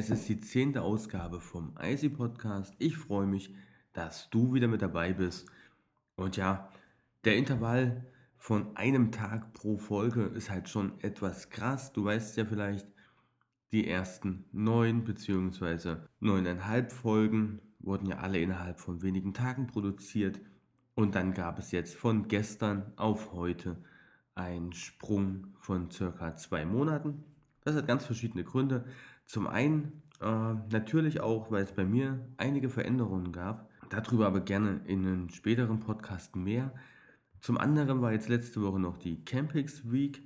Es ist die zehnte Ausgabe vom IC Podcast. Ich freue mich, dass du wieder mit dabei bist. Und ja, der Intervall von einem Tag pro Folge ist halt schon etwas krass. Du weißt ja vielleicht, die ersten neun bzw. neuneinhalb Folgen wurden ja alle innerhalb von wenigen Tagen produziert. Und dann gab es jetzt von gestern auf heute einen Sprung von circa zwei Monaten. Das hat ganz verschiedene Gründe. Zum einen äh, natürlich auch, weil es bei mir einige Veränderungen gab. Darüber aber gerne in einem späteren Podcast mehr. Zum anderen war jetzt letzte Woche noch die Campix Week.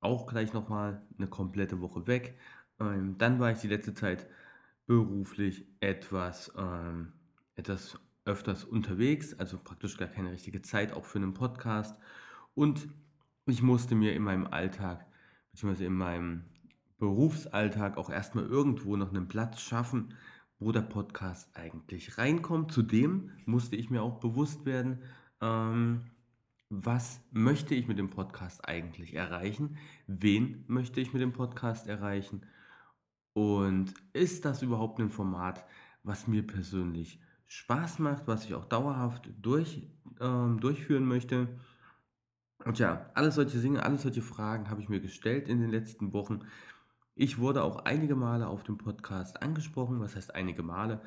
Auch gleich nochmal eine komplette Woche weg. Ähm, dann war ich die letzte Zeit beruflich etwas, ähm, etwas öfters unterwegs, also praktisch gar keine richtige Zeit auch für einen Podcast. Und ich musste mir in meinem Alltag, beziehungsweise in meinem Berufsalltag auch erstmal irgendwo noch einen Platz schaffen, wo der Podcast eigentlich reinkommt. Zudem musste ich mir auch bewusst werden, ähm, was möchte ich mit dem Podcast eigentlich erreichen? Wen möchte ich mit dem Podcast erreichen? Und ist das überhaupt ein Format, was mir persönlich Spaß macht, was ich auch dauerhaft durch, ähm, durchführen möchte? Und ja, alle solche Dinge, alle solche Fragen habe ich mir gestellt in den letzten Wochen. Ich wurde auch einige Male auf dem Podcast angesprochen. Was heißt einige Male?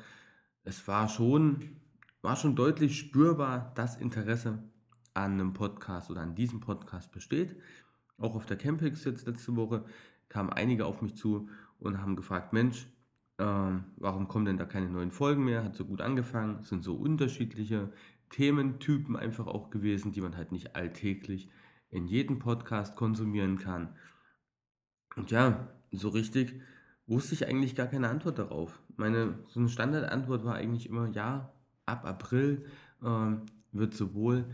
Es war schon, war schon deutlich spürbar, dass Interesse an einem Podcast oder an diesem Podcast besteht. Auch auf der Campix jetzt letzte Woche kamen einige auf mich zu und haben gefragt, Mensch, äh, warum kommen denn da keine neuen Folgen mehr? Hat so gut angefangen. Es sind so unterschiedliche Thementypen einfach auch gewesen, die man halt nicht alltäglich in jedem Podcast konsumieren kann. Und ja, so richtig wusste ich eigentlich gar keine Antwort darauf. Meine so eine Standardantwort war eigentlich immer, ja, ab April ähm, wird sowohl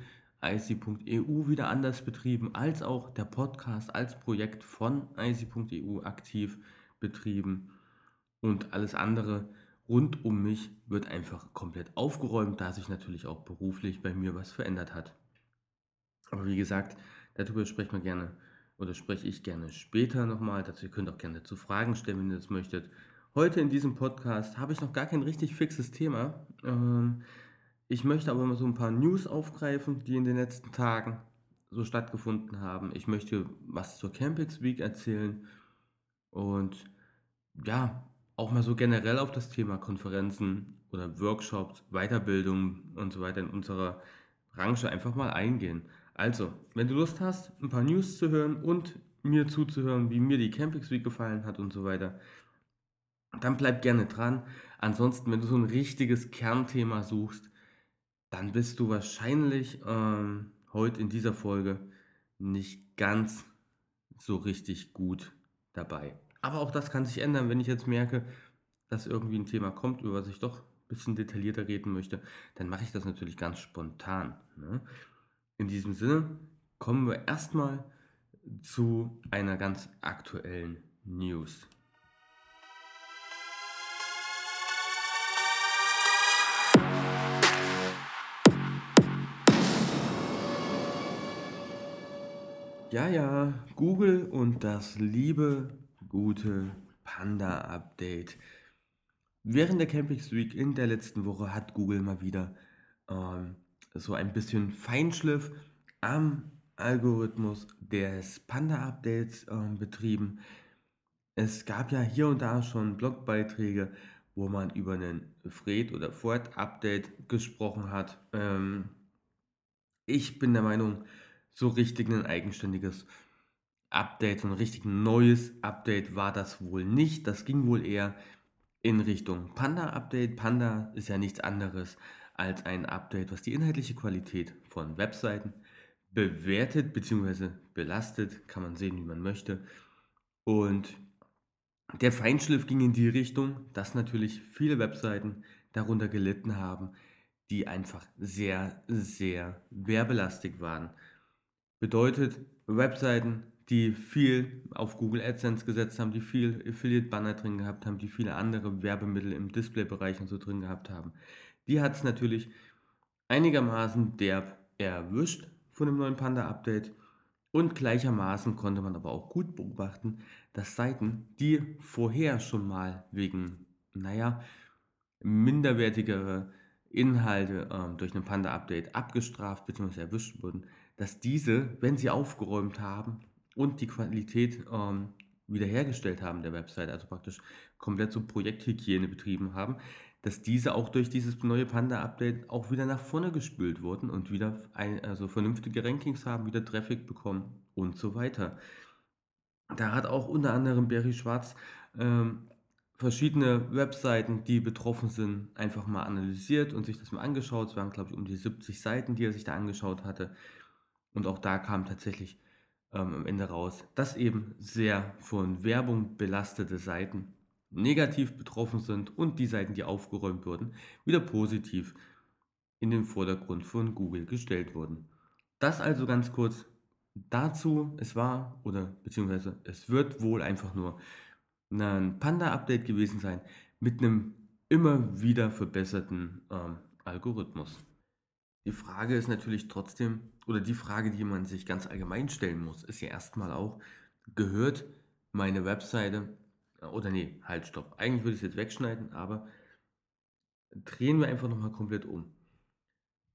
IC.eu wieder anders betrieben, als auch der Podcast als Projekt von IC.eu aktiv betrieben. Und alles andere rund um mich wird einfach komplett aufgeräumt, da sich natürlich auch beruflich bei mir was verändert hat. Aber wie gesagt, darüber sprechen wir gerne oder spreche ich gerne später nochmal. Dazu ihr könnt auch gerne zu Fragen stellen, wenn ihr das möchtet. Heute in diesem Podcast habe ich noch gar kein richtig fixes Thema. Ähm, ich möchte aber mal so ein paar News aufgreifen, die in den letzten Tagen so stattgefunden haben. Ich möchte was zur Campix Week erzählen und ja, auch mal so generell auf das Thema Konferenzen oder Workshops, Weiterbildung und so weiter in unserer Branche einfach mal eingehen. Also, wenn du Lust hast, ein paar News zu hören und mir zuzuhören, wie mir die Campix Week gefallen hat und so weiter, dann bleib gerne dran. Ansonsten, wenn du so ein richtiges Kernthema suchst, dann bist du wahrscheinlich ähm, heute in dieser Folge nicht ganz so richtig gut dabei. Aber auch das kann sich ändern, wenn ich jetzt merke, dass irgendwie ein Thema kommt, über was ich doch ein bisschen detaillierter reden möchte, dann mache ich das natürlich ganz spontan. Ne? In diesem Sinne kommen wir erstmal zu einer ganz aktuellen News. Ja, ja, Google und das liebe, gute Panda-Update. Während der Campix Week in der letzten Woche hat Google mal wieder ähm, so ein bisschen Feinschliff am Algorithmus des Panda-Updates äh, betrieben. Es gab ja hier und da schon Blogbeiträge, wo man über einen Fred- oder Ford-Update gesprochen hat. Ähm, ich bin der Meinung, so richtig ein eigenständiges Update, so ein richtig neues Update war das wohl nicht. Das ging wohl eher in Richtung Panda-Update. Panda ist ja nichts anderes als ein Update, was die inhaltliche Qualität von Webseiten bewertet bzw. belastet, kann man sehen, wie man möchte. Und der Feinschliff ging in die Richtung, dass natürlich viele Webseiten darunter gelitten haben, die einfach sehr, sehr werbelastig waren. Bedeutet, Webseiten, die viel auf Google AdSense gesetzt haben, die viel Affiliate Banner drin gehabt haben, die viele andere Werbemittel im Displaybereich und so drin gehabt haben, die hat es natürlich einigermaßen derb erwischt von dem neuen Panda-Update. Und gleichermaßen konnte man aber auch gut beobachten, dass Seiten, die vorher schon mal wegen, naja, minderwertigere Inhalte ähm, durch ein Panda-Update abgestraft bzw. erwischt wurden, dass diese, wenn sie aufgeräumt haben und die Qualität ähm, wiederhergestellt haben der Website, also praktisch komplett so Projekthygiene betrieben haben, dass diese auch durch dieses neue Panda-Update auch wieder nach vorne gespült wurden und wieder ein, also vernünftige Rankings haben, wieder Traffic bekommen und so weiter. Da hat auch unter anderem Barry Schwarz ähm, verschiedene Webseiten, die betroffen sind, einfach mal analysiert und sich das mal angeschaut. Es waren, glaube ich, um die 70 Seiten, die er sich da angeschaut hatte. Und auch da kam tatsächlich ähm, am Ende raus, dass eben sehr von Werbung belastete Seiten negativ betroffen sind und die Seiten, die aufgeräumt wurden, wieder positiv in den Vordergrund von Google gestellt wurden. Das also ganz kurz dazu. Es war oder beziehungsweise es wird wohl einfach nur ein Panda-Update gewesen sein mit einem immer wieder verbesserten ähm, Algorithmus. Die Frage ist natürlich trotzdem, oder die Frage, die man sich ganz allgemein stellen muss, ist ja erstmal auch, gehört meine Webseite oder nee, halt, stopp. Eigentlich würde ich es jetzt wegschneiden, aber drehen wir einfach nochmal komplett um.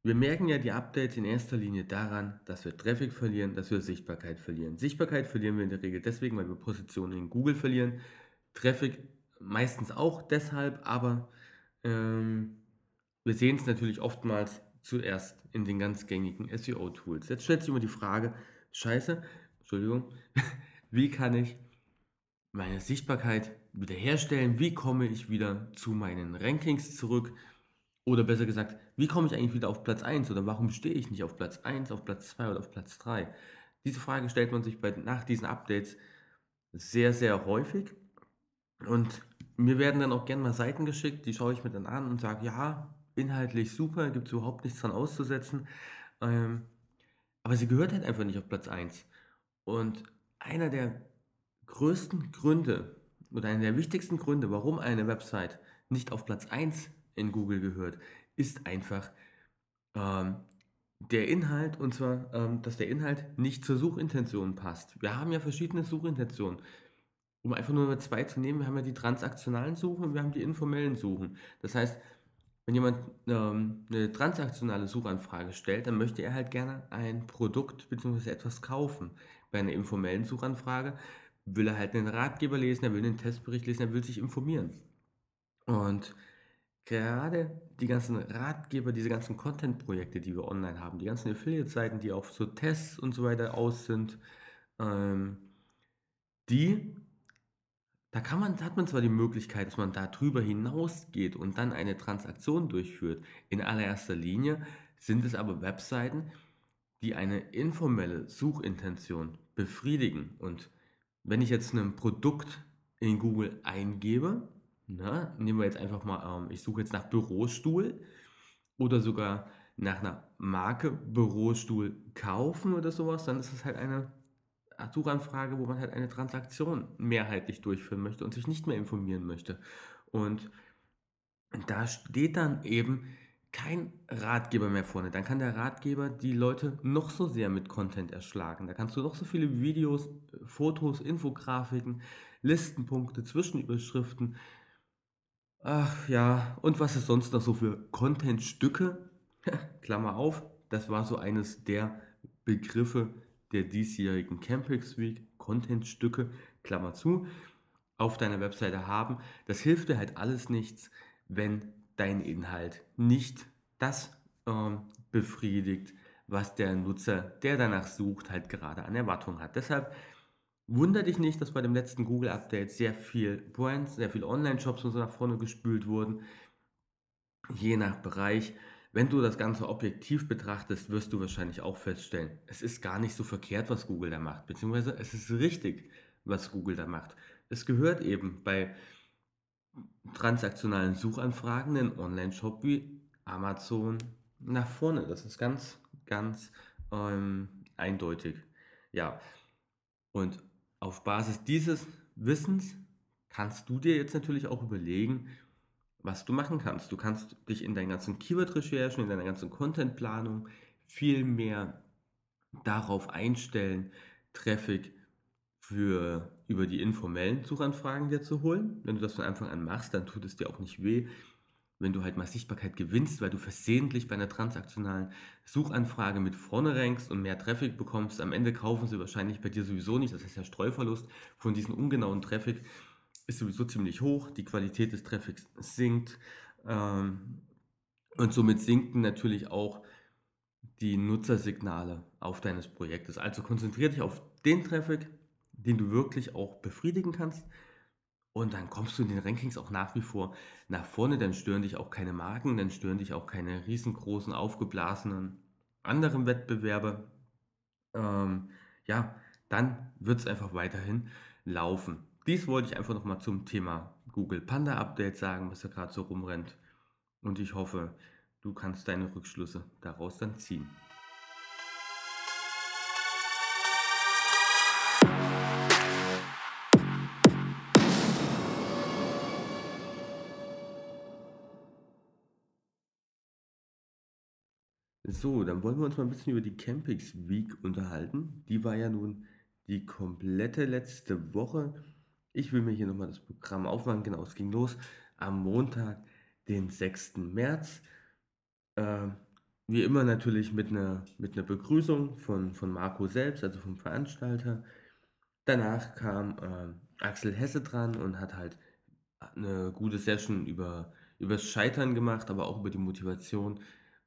Wir merken ja die Updates in erster Linie daran, dass wir Traffic verlieren, dass wir Sichtbarkeit verlieren. Sichtbarkeit verlieren wir in der Regel deswegen, weil wir Positionen in Google verlieren. Traffic meistens auch deshalb, aber ähm, wir sehen es natürlich oftmals zuerst in den ganz gängigen SEO-Tools. Jetzt stellt sich immer die Frage, scheiße, Entschuldigung, wie kann ich meine Sichtbarkeit wiederherstellen? Wie komme ich wieder zu meinen Rankings zurück? Oder besser gesagt, wie komme ich eigentlich wieder auf Platz 1? Oder warum stehe ich nicht auf Platz 1, auf Platz 2 oder auf Platz 3? Diese Frage stellt man sich bei, nach diesen Updates sehr, sehr häufig. Und mir werden dann auch gerne mal Seiten geschickt, die schaue ich mir dann an und sage, ja, inhaltlich super, gibt es überhaupt nichts dran auszusetzen. Ähm, aber sie gehört halt einfach nicht auf Platz 1. Und einer der größten Gründe oder einer der wichtigsten Gründe, warum eine Website nicht auf Platz 1 in Google gehört, ist einfach ähm, der Inhalt und zwar, ähm, dass der Inhalt nicht zur Suchintention passt. Wir haben ja verschiedene Suchintentionen. Um einfach nur zwei zu nehmen, wir haben ja die transaktionalen Suchen und wir haben die informellen Suchen. Das heißt, wenn jemand ähm, eine transaktionale Suchanfrage stellt, dann möchte er halt gerne ein Produkt bzw. etwas kaufen. Bei einer informellen Suchanfrage will er halt einen Ratgeber lesen, er will einen Testbericht lesen, er will sich informieren. Und gerade die ganzen Ratgeber, diese ganzen Content-Projekte, die wir online haben, die ganzen Affiliate-Seiten, die auf so Tests und so weiter aus sind, ähm, die, da kann man, hat man zwar die Möglichkeit, dass man da drüber hinausgeht und dann eine Transaktion durchführt. In allererster Linie sind es aber Webseiten, die eine informelle Suchintention befriedigen und wenn ich jetzt ein Produkt in Google eingebe, na, nehmen wir jetzt einfach mal, ähm, ich suche jetzt nach Bürostuhl oder sogar nach einer Marke Bürostuhl kaufen oder sowas, dann ist es halt eine Suchanfrage, wo man halt eine Transaktion mehrheitlich durchführen möchte und sich nicht mehr informieren möchte. Und da steht dann eben kein Ratgeber mehr vorne. Dann kann der Ratgeber die Leute noch so sehr mit Content erschlagen. Da kannst du noch so viele Videos, Fotos, Infografiken, Listenpunkte, Zwischenüberschriften. Ach ja, und was es sonst noch so für Contentstücke? Klammer auf, das war so eines der Begriffe der diesjährigen Campix Week. Contentstücke, Klammer zu, auf deiner Webseite haben. Das hilft dir halt alles nichts, wenn dein Inhalt nicht das ähm, befriedigt, was der Nutzer, der danach sucht, halt gerade an Erwartungen hat. Deshalb wundert dich nicht, dass bei dem letzten Google-Update sehr viel Brands, sehr viele Online-Shops und so nach vorne gespült wurden. Je nach Bereich. Wenn du das Ganze objektiv betrachtest, wirst du wahrscheinlich auch feststellen, es ist gar nicht so verkehrt, was Google da macht, beziehungsweise es ist richtig, was Google da macht. Es gehört eben bei transaktionalen Suchanfragen einen Online-Shop wie Amazon nach vorne. Das ist ganz, ganz ähm, eindeutig. Ja, und auf Basis dieses Wissens kannst du dir jetzt natürlich auch überlegen, was du machen kannst. Du kannst dich in deinen ganzen Keyword-Recherchen, in deiner ganzen Content-Planung viel mehr darauf einstellen, Traffic für über die informellen Suchanfragen dir zu holen. Wenn du das von Anfang an machst, dann tut es dir auch nicht weh, wenn du halt mal Sichtbarkeit gewinnst, weil du versehentlich bei einer transaktionalen Suchanfrage mit vorne rankst und mehr Traffic bekommst. Am Ende kaufen sie wahrscheinlich bei dir sowieso nicht. Das heißt, der Streuverlust von diesem ungenauen Traffic ist sowieso ziemlich hoch. Die Qualität des Traffics sinkt. Ähm, und somit sinken natürlich auch die Nutzersignale auf deines Projektes. Also konzentriere dich auf den Traffic, den du wirklich auch befriedigen kannst. Und dann kommst du in den Rankings auch nach wie vor nach vorne. Dann stören dich auch keine Marken, dann stören dich auch keine riesengroßen, aufgeblasenen anderen Wettbewerbe. Ähm, ja, dann wird es einfach weiterhin laufen. Dies wollte ich einfach nochmal zum Thema Google Panda Update sagen, was da gerade so rumrennt. Und ich hoffe, du kannst deine Rückschlüsse daraus dann ziehen. So, dann wollen wir uns mal ein bisschen über die Campix Week unterhalten. Die war ja nun die komplette letzte Woche. Ich will mir hier nochmal das Programm aufmachen. Genau, es ging los am Montag, den 6. März. Äh, wie immer natürlich mit einer mit einer Begrüßung von, von Marco selbst, also vom Veranstalter. Danach kam äh, Axel Hesse dran und hat halt eine gute Session über das Scheitern gemacht, aber auch über die Motivation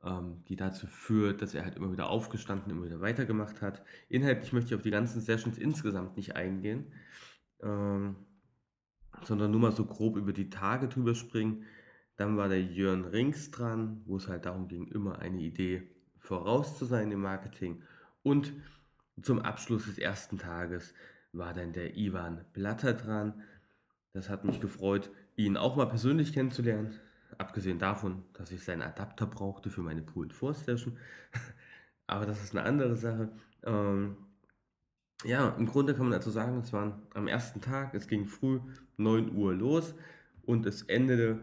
ähm, die dazu führt, dass er halt immer wieder aufgestanden, immer wieder weitergemacht hat. Inhaltlich möchte ich auf die ganzen Sessions insgesamt nicht eingehen, ähm, sondern nur mal so grob über die Tage drüber springen. Dann war der Jörn Rings dran, wo es halt darum ging, immer eine Idee voraus zu sein im Marketing. Und zum Abschluss des ersten Tages war dann der Ivan Blatter dran. Das hat mich gefreut, ihn auch mal persönlich kennenzulernen. Abgesehen davon, dass ich seinen Adapter brauchte für meine Pulled Force Session. Aber das ist eine andere Sache. Ähm, ja, im Grunde kann man also sagen, es war am ersten Tag, es ging früh 9 Uhr los und es endete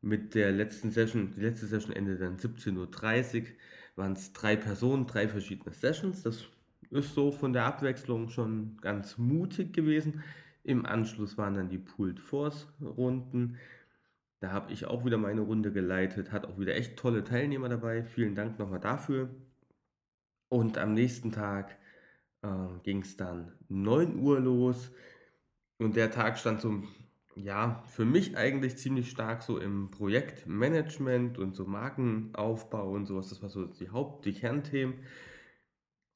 mit der letzten Session, die letzte Session endete dann 17.30 Uhr, waren es drei Personen, drei verschiedene Sessions. Das ist so von der Abwechslung schon ganz mutig gewesen. Im Anschluss waren dann die Pulled Force Runden. Da habe ich auch wieder meine Runde geleitet, hat auch wieder echt tolle Teilnehmer dabei. Vielen Dank nochmal dafür. Und am nächsten Tag äh, ging es dann 9 Uhr los. Und der Tag stand so, ja, für mich eigentlich ziemlich stark so im Projektmanagement und so Markenaufbau und sowas. Das war so die Haupt-, die Kernthemen.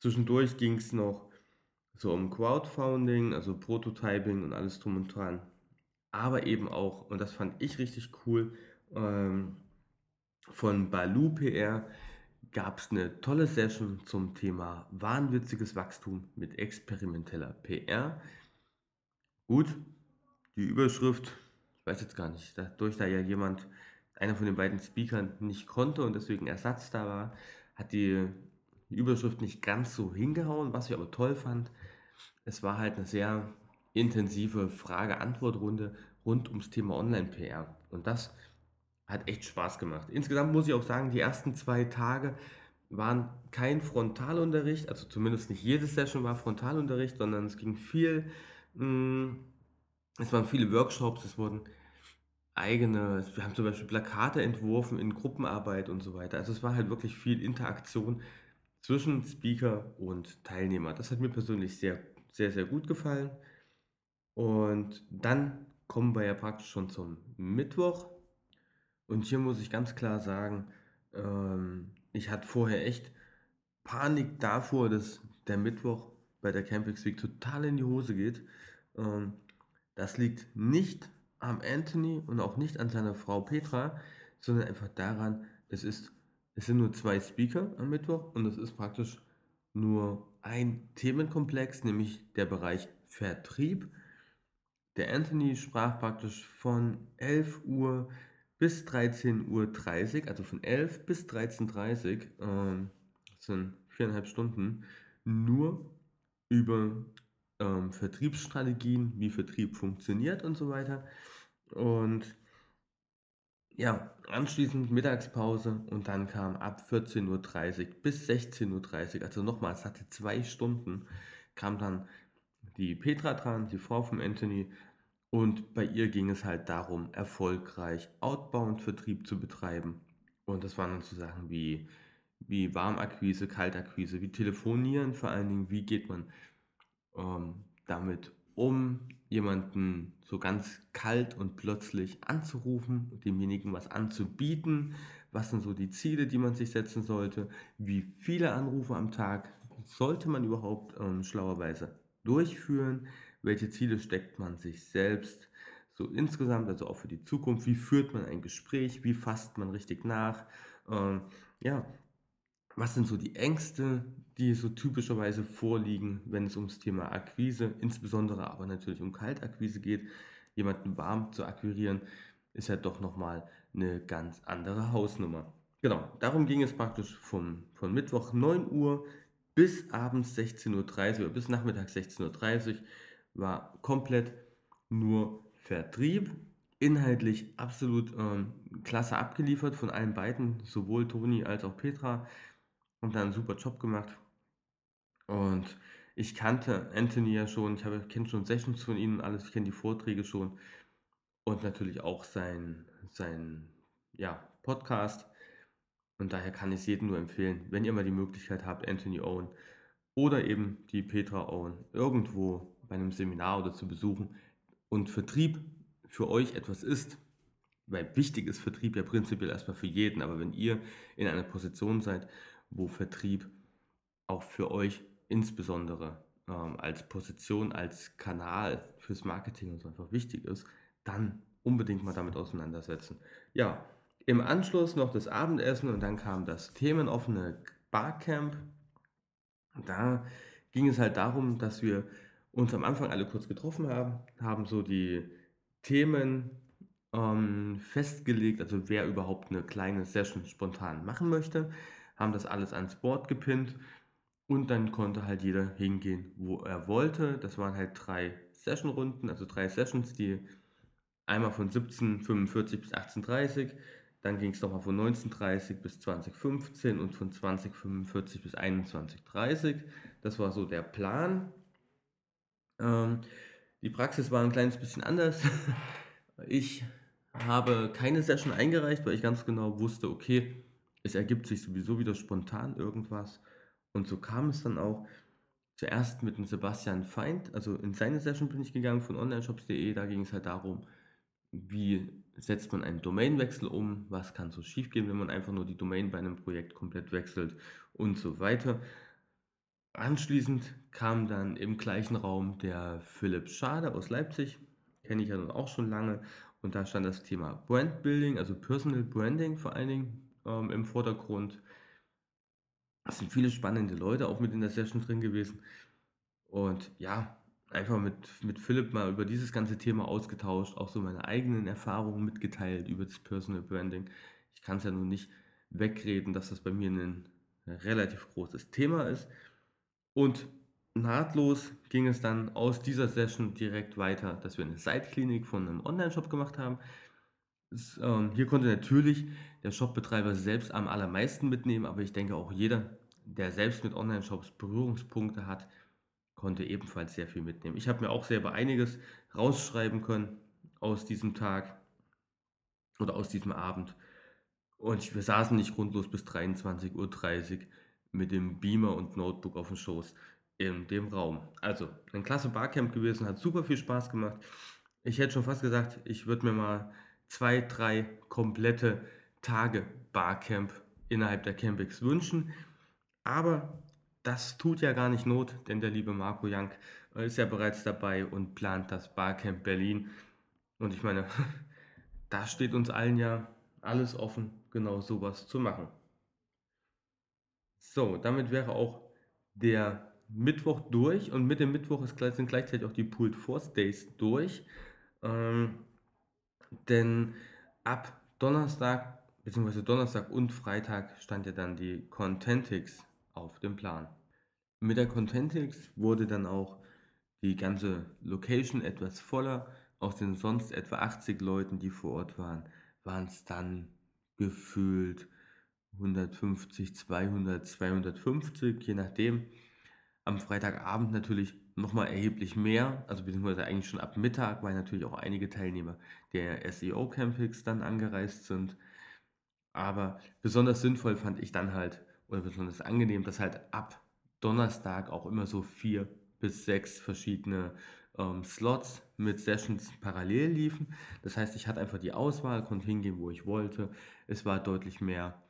Zwischendurch ging es noch so um Crowdfunding, also Prototyping und alles drum und dran aber eben auch, und das fand ich richtig cool, ähm, von Balu PR gab es eine tolle Session zum Thema wahnwitziges Wachstum mit experimenteller PR. Gut, die Überschrift, ich weiß jetzt gar nicht, dadurch da ja jemand, einer von den beiden Speakern nicht konnte und deswegen Ersatz da war, hat die, die Überschrift nicht ganz so hingehauen, was ich aber toll fand. Es war halt eine sehr intensive Frage-Antwort-Runde rund ums Thema Online-PR. Und das hat echt Spaß gemacht. Insgesamt muss ich auch sagen, die ersten zwei Tage waren kein Frontalunterricht, also zumindest nicht jede Session war Frontalunterricht, sondern es ging viel, mm, es waren viele Workshops, es wurden eigene, wir haben zum Beispiel Plakate entworfen in Gruppenarbeit und so weiter. Also es war halt wirklich viel Interaktion zwischen Speaker und Teilnehmer. Das hat mir persönlich sehr, sehr, sehr gut gefallen. Und dann kommen wir ja praktisch schon zum Mittwoch. Und hier muss ich ganz klar sagen, ähm, ich hatte vorher echt Panik davor, dass der Mittwoch bei der Campix Week total in die Hose geht. Ähm, das liegt nicht am Anthony und auch nicht an seiner Frau Petra, sondern einfach daran, es ist, es sind nur zwei Speaker am Mittwoch und es ist praktisch nur ein Themenkomplex, nämlich der Bereich Vertrieb der Anthony sprach praktisch von 11 Uhr bis 13.30 Uhr, also von 11 bis 13.30 Uhr, ähm, das sind viereinhalb Stunden, nur über ähm, Vertriebsstrategien, wie Vertrieb funktioniert und so weiter. Und ja, anschließend Mittagspause und dann kam ab 14.30 Uhr bis 16.30 Uhr, also nochmal, es hatte zwei Stunden, kam dann die Petra dran, die Frau von Anthony. Und bei ihr ging es halt darum, erfolgreich Outbound-Vertrieb zu betreiben. Und das waren dann so Sachen wie, wie Warmakquise, Kaltakquise, wie Telefonieren vor allen Dingen, wie geht man ähm, damit um, jemanden so ganz kalt und plötzlich anzurufen, demjenigen was anzubieten, was sind so die Ziele, die man sich setzen sollte, wie viele Anrufe am Tag sollte man überhaupt ähm, schlauerweise durchführen, welche Ziele steckt man sich selbst so insgesamt, also auch für die Zukunft, wie führt man ein Gespräch, wie fasst man richtig nach, ähm, ja, was sind so die Ängste, die so typischerweise vorliegen, wenn es ums Thema Akquise, insbesondere aber natürlich um Kaltakquise geht. Jemanden warm zu akquirieren, ist ja doch nochmal eine ganz andere Hausnummer. Genau, darum ging es praktisch vom, von Mittwoch 9 Uhr bis abends 16.30 Uhr oder bis nachmittags 16.30 Uhr war komplett nur Vertrieb. Inhaltlich absolut ähm, klasse abgeliefert von allen beiden, sowohl Toni als auch Petra. Haben da einen super Job gemacht. Und ich kannte Anthony ja schon, ich kenne schon Sessions von ihm und alles, ich kenne die Vorträge schon. Und natürlich auch sein, sein ja, Podcast. Und daher kann ich es jedem nur empfehlen, wenn ihr mal die Möglichkeit habt, Anthony Owen oder eben die Petra Owen irgendwo bei einem Seminar oder zu besuchen und Vertrieb für euch etwas ist, weil wichtig ist Vertrieb ja prinzipiell erstmal für jeden, aber wenn ihr in einer Position seid, wo Vertrieb auch für euch insbesondere ähm, als Position, als Kanal fürs Marketing und so einfach wichtig ist, dann unbedingt mal damit auseinandersetzen. Ja, im Anschluss noch das Abendessen und dann kam das themenoffene Barcamp. Da ging es halt darum, dass wir uns am Anfang alle kurz getroffen haben, haben so die Themen ähm, festgelegt, also wer überhaupt eine kleine Session spontan machen möchte, haben das alles ans Board gepinnt und dann konnte halt jeder hingehen, wo er wollte. Das waren halt drei Sessionrunden, also drei Sessions, die einmal von 17.45 bis 18.30 dann ging es nochmal von 19.30 bis 2015 und von 2045 bis 21.30. Das war so der Plan. Ähm, die Praxis war ein kleines bisschen anders. Ich habe keine Session eingereicht, weil ich ganz genau wusste, okay, es ergibt sich sowieso wieder spontan irgendwas. Und so kam es dann auch. Zuerst mit dem Sebastian Feind, also in seine Session bin ich gegangen von onlineshops.de. Da ging es halt darum, wie setzt man einen Domainwechsel um, was kann so schiefgehen, wenn man einfach nur die Domain bei einem Projekt komplett wechselt und so weiter. Anschließend kam dann im gleichen Raum der Philipp Schade aus Leipzig, kenne ich ja nun auch schon lange, und da stand das Thema Brand Building, also Personal Branding vor allen Dingen ähm, im Vordergrund. Es sind viele spannende Leute auch mit in der Session drin gewesen. Und ja, einfach mit, mit Philipp mal über dieses ganze Thema ausgetauscht, auch so meine eigenen Erfahrungen mitgeteilt über das Personal Branding. Ich kann es ja nun nicht wegreden, dass das bei mir ein relativ großes Thema ist. Und nahtlos ging es dann aus dieser Session direkt weiter, dass wir eine Seitklinik von einem Online-Shop gemacht haben. Das, ähm, hier konnte natürlich der Shopbetreiber selbst am allermeisten mitnehmen, aber ich denke auch jeder, der selbst mit Online-Shops Berührungspunkte hat, konnte ebenfalls sehr viel mitnehmen. Ich habe mir auch selber einiges rausschreiben können aus diesem Tag oder aus diesem Abend. Und wir saßen nicht grundlos bis 23.30 Uhr mit dem Beamer und Notebook auf dem Schoß in dem Raum. Also, ein klasse Barcamp gewesen, hat super viel Spaß gemacht. Ich hätte schon fast gesagt, ich würde mir mal zwei, drei komplette Tage Barcamp innerhalb der Campix wünschen. Aber das tut ja gar nicht Not, denn der liebe Marco Jank äh, ist ja bereits dabei und plant das Barcamp Berlin. Und ich meine, da steht uns allen ja alles offen, genau sowas zu machen. So, damit wäre auch der Mittwoch durch und mit dem Mittwoch ist, sind gleichzeitig auch die Pulled Force Days durch. Ähm, denn ab Donnerstag, beziehungsweise Donnerstag und Freitag stand ja dann die Contentix auf dem Plan. Mit der Contentix wurde dann auch die ganze Location etwas voller. Aus den sonst etwa 80 Leuten, die vor Ort waren, waren es dann gefühlt 150, 200, 250, je nachdem. Am Freitagabend natürlich nochmal erheblich mehr, also beziehungsweise eigentlich schon ab Mittag, weil natürlich auch einige Teilnehmer der SEO Campings dann angereist sind. Aber besonders sinnvoll fand ich dann halt, oder besonders angenehm, dass halt ab Donnerstag auch immer so vier bis sechs verschiedene ähm, Slots mit Sessions parallel liefen. Das heißt, ich hatte einfach die Auswahl, konnte hingehen, wo ich wollte. Es war deutlich mehr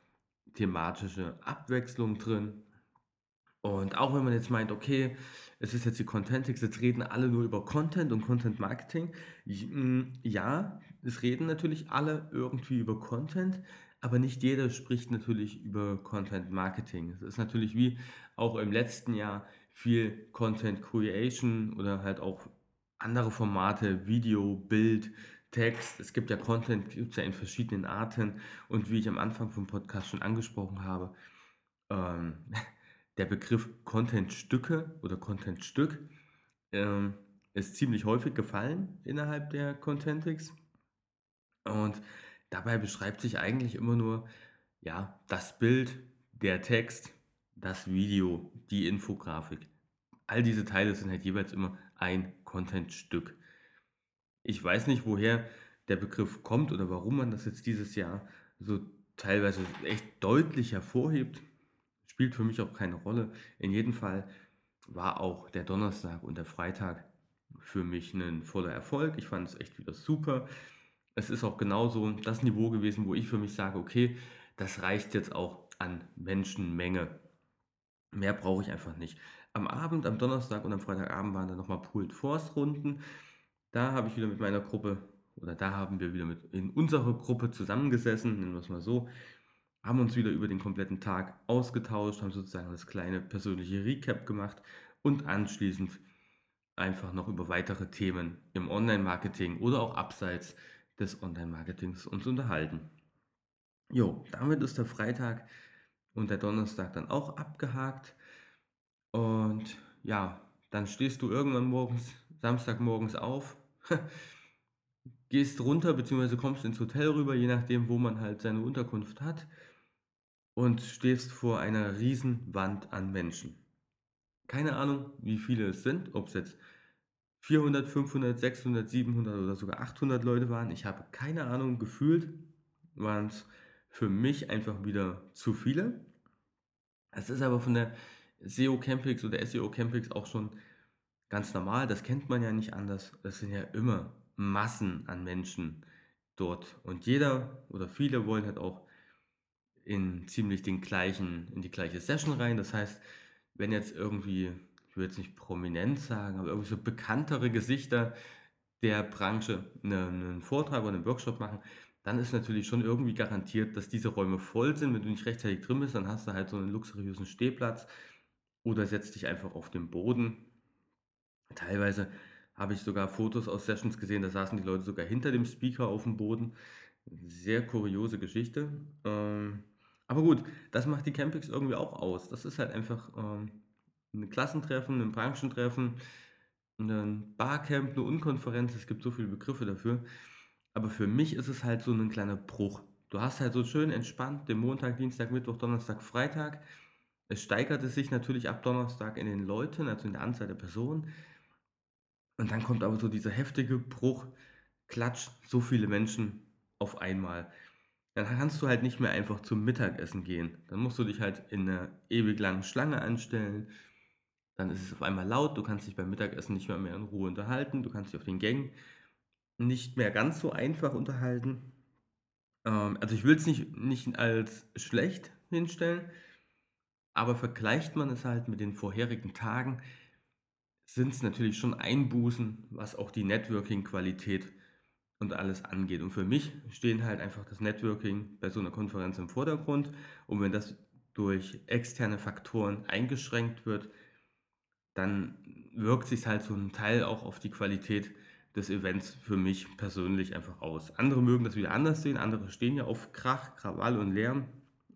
thematische Abwechslung drin. Und auch wenn man jetzt meint, okay, es ist jetzt die Contentix, jetzt reden alle nur über Content und Content Marketing. Mm, ja, es reden natürlich alle irgendwie über Content, aber nicht jeder spricht natürlich über Content Marketing. Es ist natürlich wie auch im letzten Jahr viel Content Creation oder halt auch andere Formate, Video, Bild, Text. Es gibt ja Content, gibt es ja in verschiedenen Arten. Und wie ich am Anfang vom Podcast schon angesprochen habe, ähm, der Begriff Content-Stücke oder Content-Stück ähm, ist ziemlich häufig gefallen innerhalb der Contentix. Und dabei beschreibt sich eigentlich immer nur ja, das Bild, der Text, das Video, die Infografik. All diese Teile sind halt jeweils immer ein Content-Stück. Ich weiß nicht, woher der Begriff kommt oder warum man das jetzt dieses Jahr so teilweise echt deutlich hervorhebt spielt für mich auch keine Rolle. In jedem Fall war auch der Donnerstag und der Freitag für mich ein voller Erfolg. Ich fand es echt wieder super. Es ist auch genauso das Niveau gewesen, wo ich für mich sage, okay, das reicht jetzt auch an Menschenmenge. Mehr brauche ich einfach nicht. Am Abend, am Donnerstag und am Freitagabend waren dann nochmal Pooled Force Runden. Da habe ich wieder mit meiner Gruppe, oder da haben wir wieder mit in unserer Gruppe zusammengesessen, nennen wir es mal so, haben uns wieder über den kompletten Tag ausgetauscht, haben sozusagen das kleine persönliche Recap gemacht und anschließend einfach noch über weitere Themen im Online-Marketing oder auch abseits des Online-Marketings uns unterhalten. Jo, damit ist der Freitag und der Donnerstag dann auch abgehakt. Und ja, dann stehst du irgendwann morgens, Samstagmorgens auf, gehst runter bzw. kommst ins Hotel rüber, je nachdem, wo man halt seine Unterkunft hat und stehst vor einer riesen Wand an Menschen. Keine Ahnung, wie viele es sind, ob es jetzt 400, 500, 600, 700 oder sogar 800 Leute waren. Ich habe keine Ahnung, gefühlt waren es für mich einfach wieder zu viele. Es ist aber von der SEO Campix oder SEO Campix auch schon ganz normal. Das kennt man ja nicht anders. Es sind ja immer Massen an Menschen dort. Und jeder oder viele wollen halt auch in ziemlich den gleichen, in die gleiche Session rein. Das heißt, wenn jetzt irgendwie, ich will jetzt nicht prominent sagen, aber irgendwie so bekanntere Gesichter der Branche einen Vortrag oder einen Workshop machen, dann ist natürlich schon irgendwie garantiert, dass diese Räume voll sind. Wenn du nicht rechtzeitig drin bist, dann hast du halt so einen luxuriösen Stehplatz oder setzt dich einfach auf den Boden. Teilweise habe ich sogar Fotos aus Sessions gesehen, da saßen die Leute sogar hinter dem Speaker auf dem Boden. Sehr kuriose Geschichte. Ähm, aber gut, das macht die Campings irgendwie auch aus. Das ist halt einfach ähm, ein Klassentreffen, ein Branchentreffen, ein Barcamp, eine Unkonferenz. Es gibt so viele Begriffe dafür. Aber für mich ist es halt so ein kleiner Bruch. Du hast halt so schön entspannt den Montag, Dienstag, Mittwoch, Donnerstag, Freitag. Es steigerte sich natürlich ab Donnerstag in den Leuten, also in der Anzahl der Personen. Und dann kommt aber so dieser heftige Bruch, Klatsch, so viele Menschen auf einmal dann kannst du halt nicht mehr einfach zum Mittagessen gehen. Dann musst du dich halt in einer ewig langen Schlange anstellen. Dann ist es auf einmal laut, du kannst dich beim Mittagessen nicht mehr, mehr in Ruhe unterhalten, du kannst dich auf den Gängen nicht mehr ganz so einfach unterhalten. Ähm, also ich will es nicht, nicht als schlecht hinstellen, aber vergleicht man es halt mit den vorherigen Tagen, sind es natürlich schon Einbußen, was auch die Networking-Qualität und alles angeht. Und für mich stehen halt einfach das Networking bei so einer Konferenz im Vordergrund. Und wenn das durch externe Faktoren eingeschränkt wird, dann wirkt sich halt so ein Teil auch auf die Qualität des Events für mich persönlich einfach aus. Andere mögen das wieder anders sehen, andere stehen ja auf Krach, Krawall und Lärm.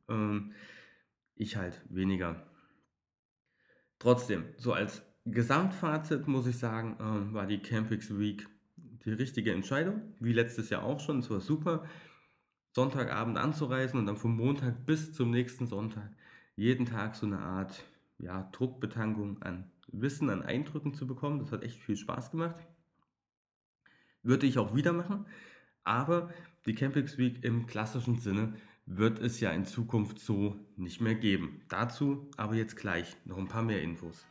Ähm, ich halt weniger. Trotzdem, so als Gesamtfazit muss ich sagen, ähm, war die Campix Week die richtige Entscheidung, wie letztes Jahr auch schon. Es war super, Sonntagabend anzureisen und dann vom Montag bis zum nächsten Sonntag jeden Tag so eine Art ja, Druckbetankung an Wissen an Eindrücken zu bekommen. Das hat echt viel Spaß gemacht. Würde ich auch wieder machen. Aber die Campix Week im klassischen Sinne wird es ja in Zukunft so nicht mehr geben. Dazu aber jetzt gleich noch ein paar mehr Infos.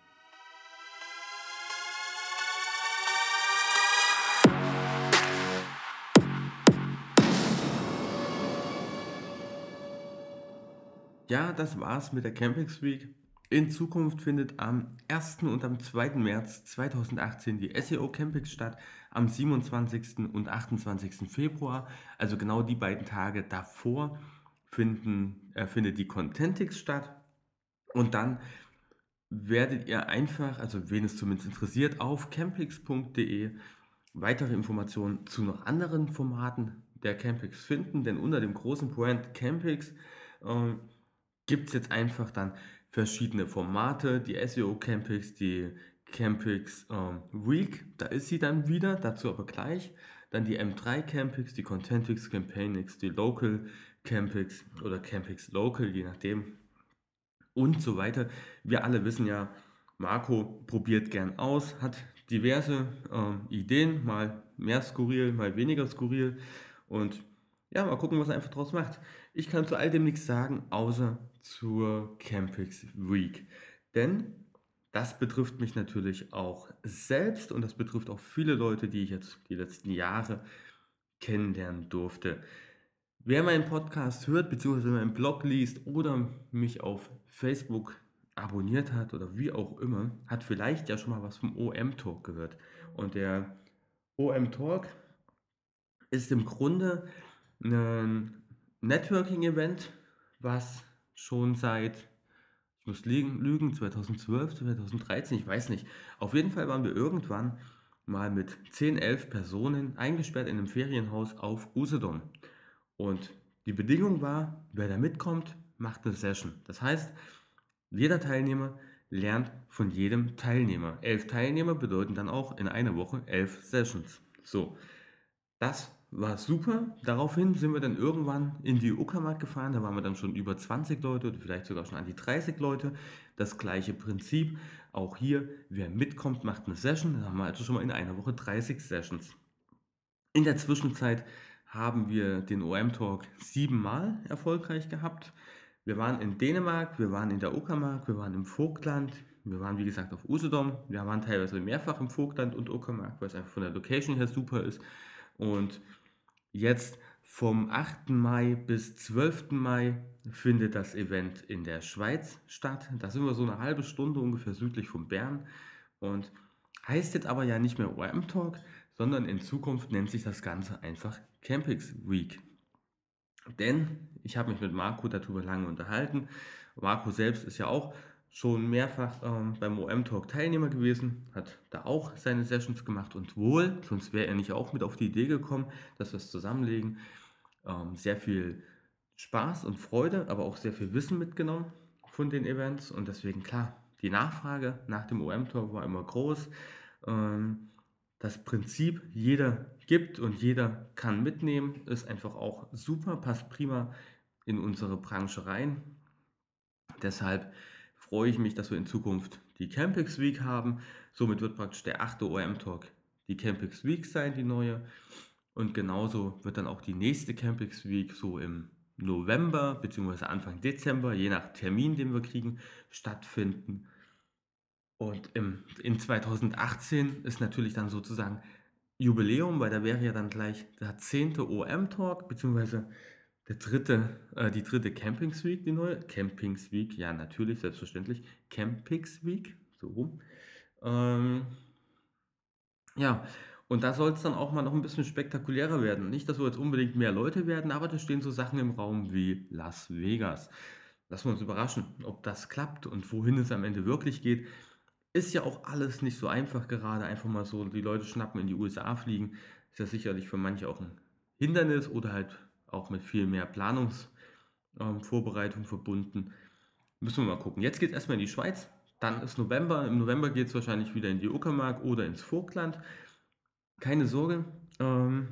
Ja, das war's mit der Campix Week. In Zukunft findet am 1. und am 2. März 2018 die SEO Campix statt, am 27. und 28. Februar, also genau die beiden Tage davor, finden, äh, findet die Contentix statt und dann werdet ihr einfach, also wen es zumindest interessiert, auf campix.de weitere Informationen zu noch anderen Formaten der Campix finden, denn unter dem großen Brand Campix äh, gibt es jetzt einfach dann verschiedene Formate, die SEO Campix, die Campix ähm, Week, da ist sie dann wieder, dazu aber gleich. Dann die M3 Campix, die Contentix, Campaignix, die Local Campix oder Campix Local, je nachdem und so weiter. Wir alle wissen ja, Marco probiert gern aus, hat diverse äh, Ideen, mal mehr skurril, mal weniger skurril und ja, mal gucken, was er einfach draus macht. Ich kann zu all dem nichts sagen, außer zur Campix Week. Denn das betrifft mich natürlich auch selbst und das betrifft auch viele Leute, die ich jetzt die letzten Jahre kennenlernen durfte. Wer meinen Podcast hört, beziehungsweise meinen Blog liest oder mich auf Facebook abonniert hat oder wie auch immer, hat vielleicht ja schon mal was vom OM Talk gehört. Und der OM Talk ist im Grunde ein Networking-Event, was schon seit, ich muss lügen, 2012, 2013, ich weiß nicht. Auf jeden Fall waren wir irgendwann mal mit 10, 11 Personen eingesperrt in einem Ferienhaus auf Usedom. Und die Bedingung war, wer da mitkommt, macht eine Session. Das heißt, jeder Teilnehmer lernt von jedem Teilnehmer. Elf Teilnehmer bedeuten dann auch in einer Woche elf Sessions. So, das war super. Daraufhin sind wir dann irgendwann in die Uckermark gefahren. Da waren wir dann schon über 20 Leute oder vielleicht sogar schon an die 30 Leute. Das gleiche Prinzip. Auch hier, wer mitkommt, macht eine Session. Da haben wir also schon mal in einer Woche 30 Sessions. In der Zwischenzeit haben wir den OM-Talk siebenmal erfolgreich gehabt. Wir waren in Dänemark, wir waren in der Uckermark, wir waren im Vogtland, wir waren wie gesagt auf Usedom, wir waren teilweise mehrfach im Vogtland und Uckermark, weil es einfach von der Location her super ist. Und Jetzt vom 8. Mai bis 12. Mai findet das Event in der Schweiz statt. Da sind wir so eine halbe Stunde ungefähr südlich von Bern und heißt jetzt aber ja nicht mehr OM Talk, sondern in Zukunft nennt sich das Ganze einfach Campix Week. Denn ich habe mich mit Marco darüber lange unterhalten. Marco selbst ist ja auch schon mehrfach ähm, beim OM Talk Teilnehmer gewesen, hat da auch seine Sessions gemacht und wohl, sonst wäre er nicht auch mit auf die Idee gekommen, dass wir es zusammenlegen. Ähm, sehr viel Spaß und Freude, aber auch sehr viel Wissen mitgenommen von den Events und deswegen klar, die Nachfrage nach dem OM Talk war immer groß. Ähm, das Prinzip, jeder gibt und jeder kann mitnehmen, ist einfach auch super, passt prima in unsere Branche rein. Deshalb freue ich mich, dass wir in Zukunft die Campix Week haben. Somit wird praktisch der achte OM Talk die Campix Week sein, die neue. Und genauso wird dann auch die nächste Campix Week so im November bzw. Anfang Dezember, je nach Termin, den wir kriegen, stattfinden. Und im, in 2018 ist natürlich dann sozusagen Jubiläum, weil da wäre ja dann gleich der 10. OM Talk, beziehungsweise der dritte, äh, die dritte Campings Week, die neue. Campings Week, ja, natürlich, selbstverständlich. Campings Week, so rum. Ähm, ja, und da soll es dann auch mal noch ein bisschen spektakulärer werden. Nicht, dass wir jetzt unbedingt mehr Leute werden, aber da stehen so Sachen im Raum wie Las Vegas. Lassen wir uns überraschen, ob das klappt und wohin es am Ende wirklich geht. Ist ja auch alles nicht so einfach gerade. Einfach mal so die Leute schnappen, in die USA fliegen. Ist ja sicherlich für manche auch ein Hindernis oder halt auch mit viel mehr Planungsvorbereitung ähm, verbunden. Müssen wir mal gucken. Jetzt geht es erstmal in die Schweiz, dann ist November. Im November geht es wahrscheinlich wieder in die Uckermark oder ins Vogtland. Keine Sorge, ähm,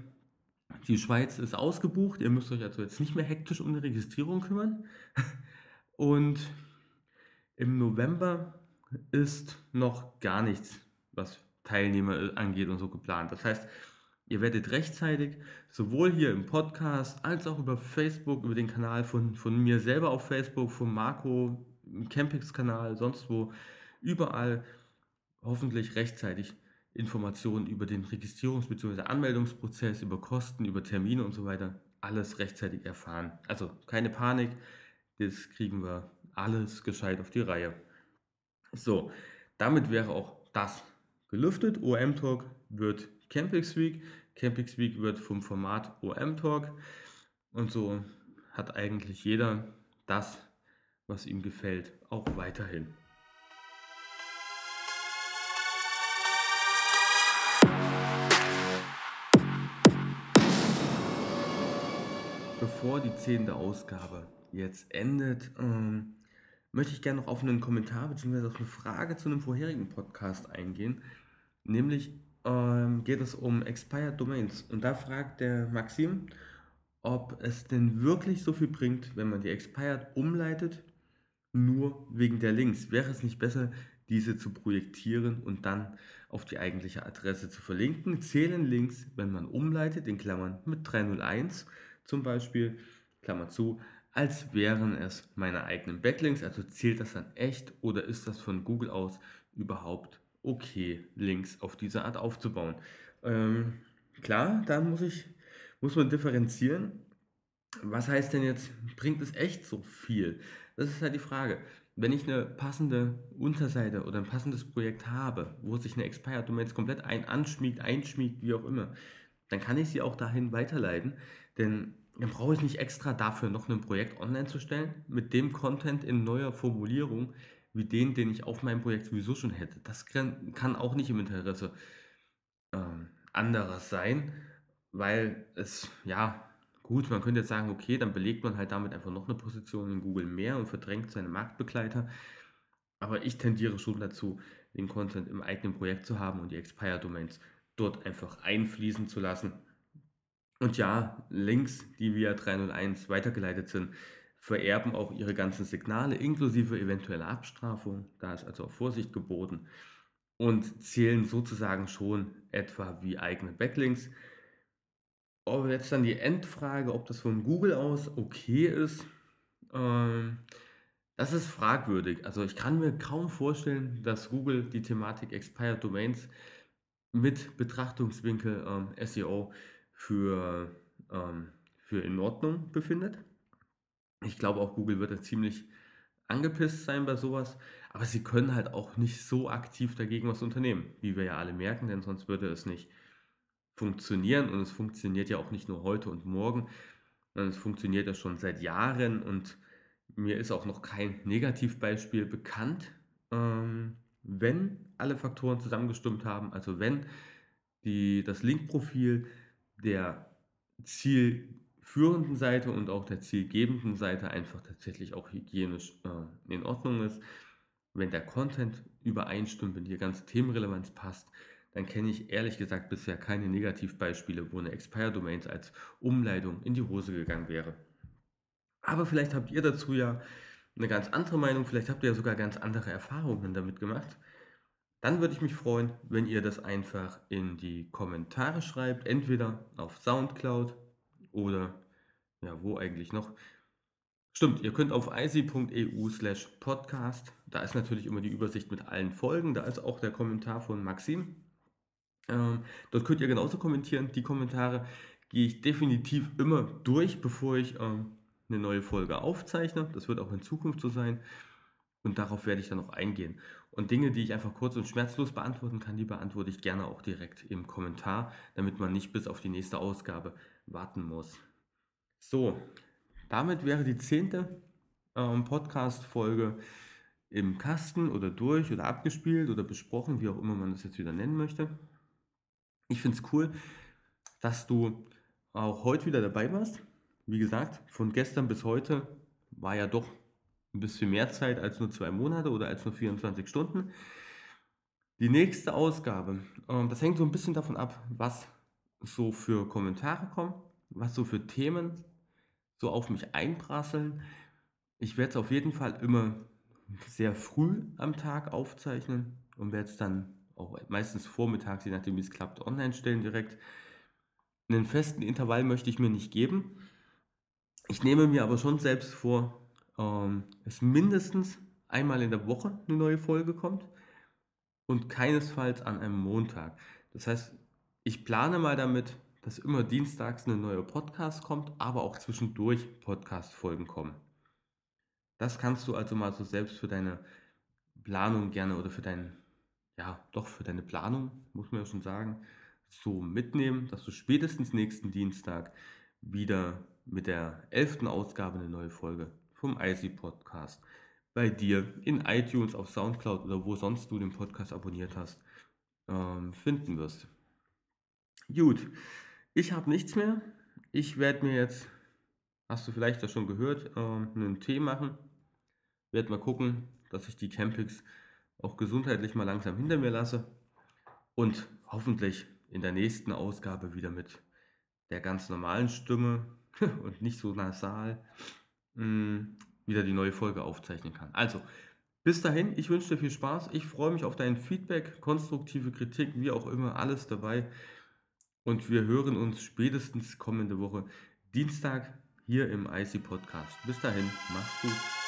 die Schweiz ist ausgebucht. Ihr müsst euch also jetzt nicht mehr hektisch um die Registrierung kümmern. Und im November ist noch gar nichts, was Teilnehmer angeht und so geplant. Das heißt, ihr werdet rechtzeitig sowohl hier im Podcast als auch über Facebook, über den Kanal von, von mir selber auf Facebook, von Marco, im Campings-Kanal, sonst wo, überall hoffentlich rechtzeitig Informationen über den Registrierungs- bzw. Anmeldungsprozess, über Kosten, über Termine und so weiter, alles rechtzeitig erfahren. Also keine Panik, das kriegen wir alles gescheit auf die Reihe. So, damit wäre auch das gelüftet. OM Talk wird Campix Week. Campix Week wird vom Format OM Talk. Und so hat eigentlich jeder das, was ihm gefällt, auch weiterhin. Bevor die zehnte Ausgabe jetzt endet, ähm, möchte ich gerne noch auf einen Kommentar bzw. auf eine Frage zu einem vorherigen Podcast eingehen. Nämlich ähm, geht es um Expired Domains. Und da fragt der Maxim, ob es denn wirklich so viel bringt, wenn man die Expired umleitet, nur wegen der Links. Wäre es nicht besser, diese zu projektieren und dann auf die eigentliche Adresse zu verlinken? Zählen Links, wenn man umleitet, in Klammern mit 301 zum Beispiel, Klammer zu, als wären es meine eigenen Backlinks. Also zählt das dann echt oder ist das von Google aus überhaupt okay, Links auf diese Art aufzubauen? Ähm, klar, da muss ich, muss man differenzieren. Was heißt denn jetzt, bringt es echt so viel? Das ist halt die Frage. Wenn ich eine passende Unterseite oder ein passendes Projekt habe, wo sich eine Expired Domain komplett ein anschmiegt, einschmiegt, wie auch immer, dann kann ich sie auch dahin weiterleiten. Denn dann brauche ich nicht extra dafür noch ein Projekt online zu stellen, mit dem Content in neuer Formulierung, wie den, den ich auf meinem Projekt sowieso schon hätte. Das kann auch nicht im Interesse ähm, anderer sein, weil es, ja, gut, man könnte jetzt sagen, okay, dann belegt man halt damit einfach noch eine Position in Google mehr und verdrängt seine Marktbegleiter. Aber ich tendiere schon dazu, den Content im eigenen Projekt zu haben und die Expire-Domains dort einfach einfließen zu lassen und ja, Links, die via 301 weitergeleitet sind, vererben auch ihre ganzen Signale inklusive eventueller Abstrafung. Da ist also auch Vorsicht geboten und zählen sozusagen schon etwa wie eigene Backlinks. Aber jetzt dann die Endfrage, ob das von Google aus okay ist, ähm, das ist fragwürdig. Also ich kann mir kaum vorstellen, dass Google die Thematik Expired Domains mit Betrachtungswinkel ähm, SEO für, ähm, für in Ordnung befindet. Ich glaube auch Google wird da ziemlich angepisst sein bei sowas, aber sie können halt auch nicht so aktiv dagegen was unternehmen, wie wir ja alle merken, denn sonst würde es nicht funktionieren. Und es funktioniert ja auch nicht nur heute und morgen, sondern es funktioniert ja schon seit Jahren. Und mir ist auch noch kein Negativbeispiel bekannt, ähm, wenn alle Faktoren zusammengestimmt haben, also wenn die, das Linkprofil der zielführenden Seite und auch der zielgebenden Seite einfach tatsächlich auch hygienisch äh, in Ordnung ist. Wenn der Content übereinstimmt, wenn die ganze Themenrelevanz passt, dann kenne ich ehrlich gesagt bisher keine Negativbeispiele, wo eine Expire-Domains als Umleitung in die Hose gegangen wäre. Aber vielleicht habt ihr dazu ja eine ganz andere Meinung, vielleicht habt ihr ja sogar ganz andere Erfahrungen damit gemacht. Dann würde ich mich freuen, wenn ihr das einfach in die Kommentare schreibt, entweder auf Soundcloud oder ja, wo eigentlich noch. Stimmt, ihr könnt auf ic.eu slash podcast, da ist natürlich immer die Übersicht mit allen Folgen, da ist auch der Kommentar von Maxim. Ähm, dort könnt ihr genauso kommentieren. Die Kommentare gehe ich definitiv immer durch, bevor ich ähm, eine neue Folge aufzeichne. Das wird auch in Zukunft so sein. Und darauf werde ich dann noch eingehen. Und Dinge, die ich einfach kurz und schmerzlos beantworten kann, die beantworte ich gerne auch direkt im Kommentar, damit man nicht bis auf die nächste Ausgabe warten muss. So, damit wäre die zehnte ähm, Podcast-Folge im Kasten oder durch oder abgespielt oder besprochen, wie auch immer man das jetzt wieder nennen möchte. Ich finde es cool, dass du auch heute wieder dabei warst. Wie gesagt, von gestern bis heute war ja doch ein bisschen mehr Zeit als nur zwei Monate oder als nur 24 Stunden. Die nächste Ausgabe, ähm, das hängt so ein bisschen davon ab, was so für Kommentare kommen, was so für Themen so auf mich einprasseln. Ich werde es auf jeden Fall immer sehr früh am Tag aufzeichnen und werde es dann auch meistens vormittags, je nachdem wie es klappt, online stellen direkt. Einen festen Intervall möchte ich mir nicht geben. Ich nehme mir aber schon selbst vor, ähm, es mindestens einmal in der Woche eine neue Folge kommt und keinesfalls an einem Montag. Das heißt, ich plane mal damit, dass immer dienstags eine neue Podcast kommt, aber auch zwischendurch Podcast-Folgen kommen. Das kannst du also mal so selbst für deine Planung gerne oder für dein, ja, doch für deine Planung, muss man ja schon sagen, so mitnehmen, dass du spätestens nächsten Dienstag wieder mit der elften Ausgabe eine neue Folge vom IC Podcast bei dir in iTunes, auf Soundcloud oder wo sonst du den Podcast abonniert hast, ähm, finden wirst. Gut, ich habe nichts mehr. Ich werde mir jetzt, hast du vielleicht das schon gehört, ähm, einen Tee machen. Werde mal gucken, dass ich die Campings auch gesundheitlich mal langsam hinter mir lasse und hoffentlich in der nächsten Ausgabe wieder mit der ganz normalen Stimme und nicht so nasal mm, wieder die neue Folge aufzeichnen kann. Also, bis dahin, ich wünsche dir viel Spaß. Ich freue mich auf dein Feedback, konstruktive Kritik, wie auch immer, alles dabei. Und wir hören uns spätestens kommende Woche Dienstag hier im IC Podcast. Bis dahin, mach's gut.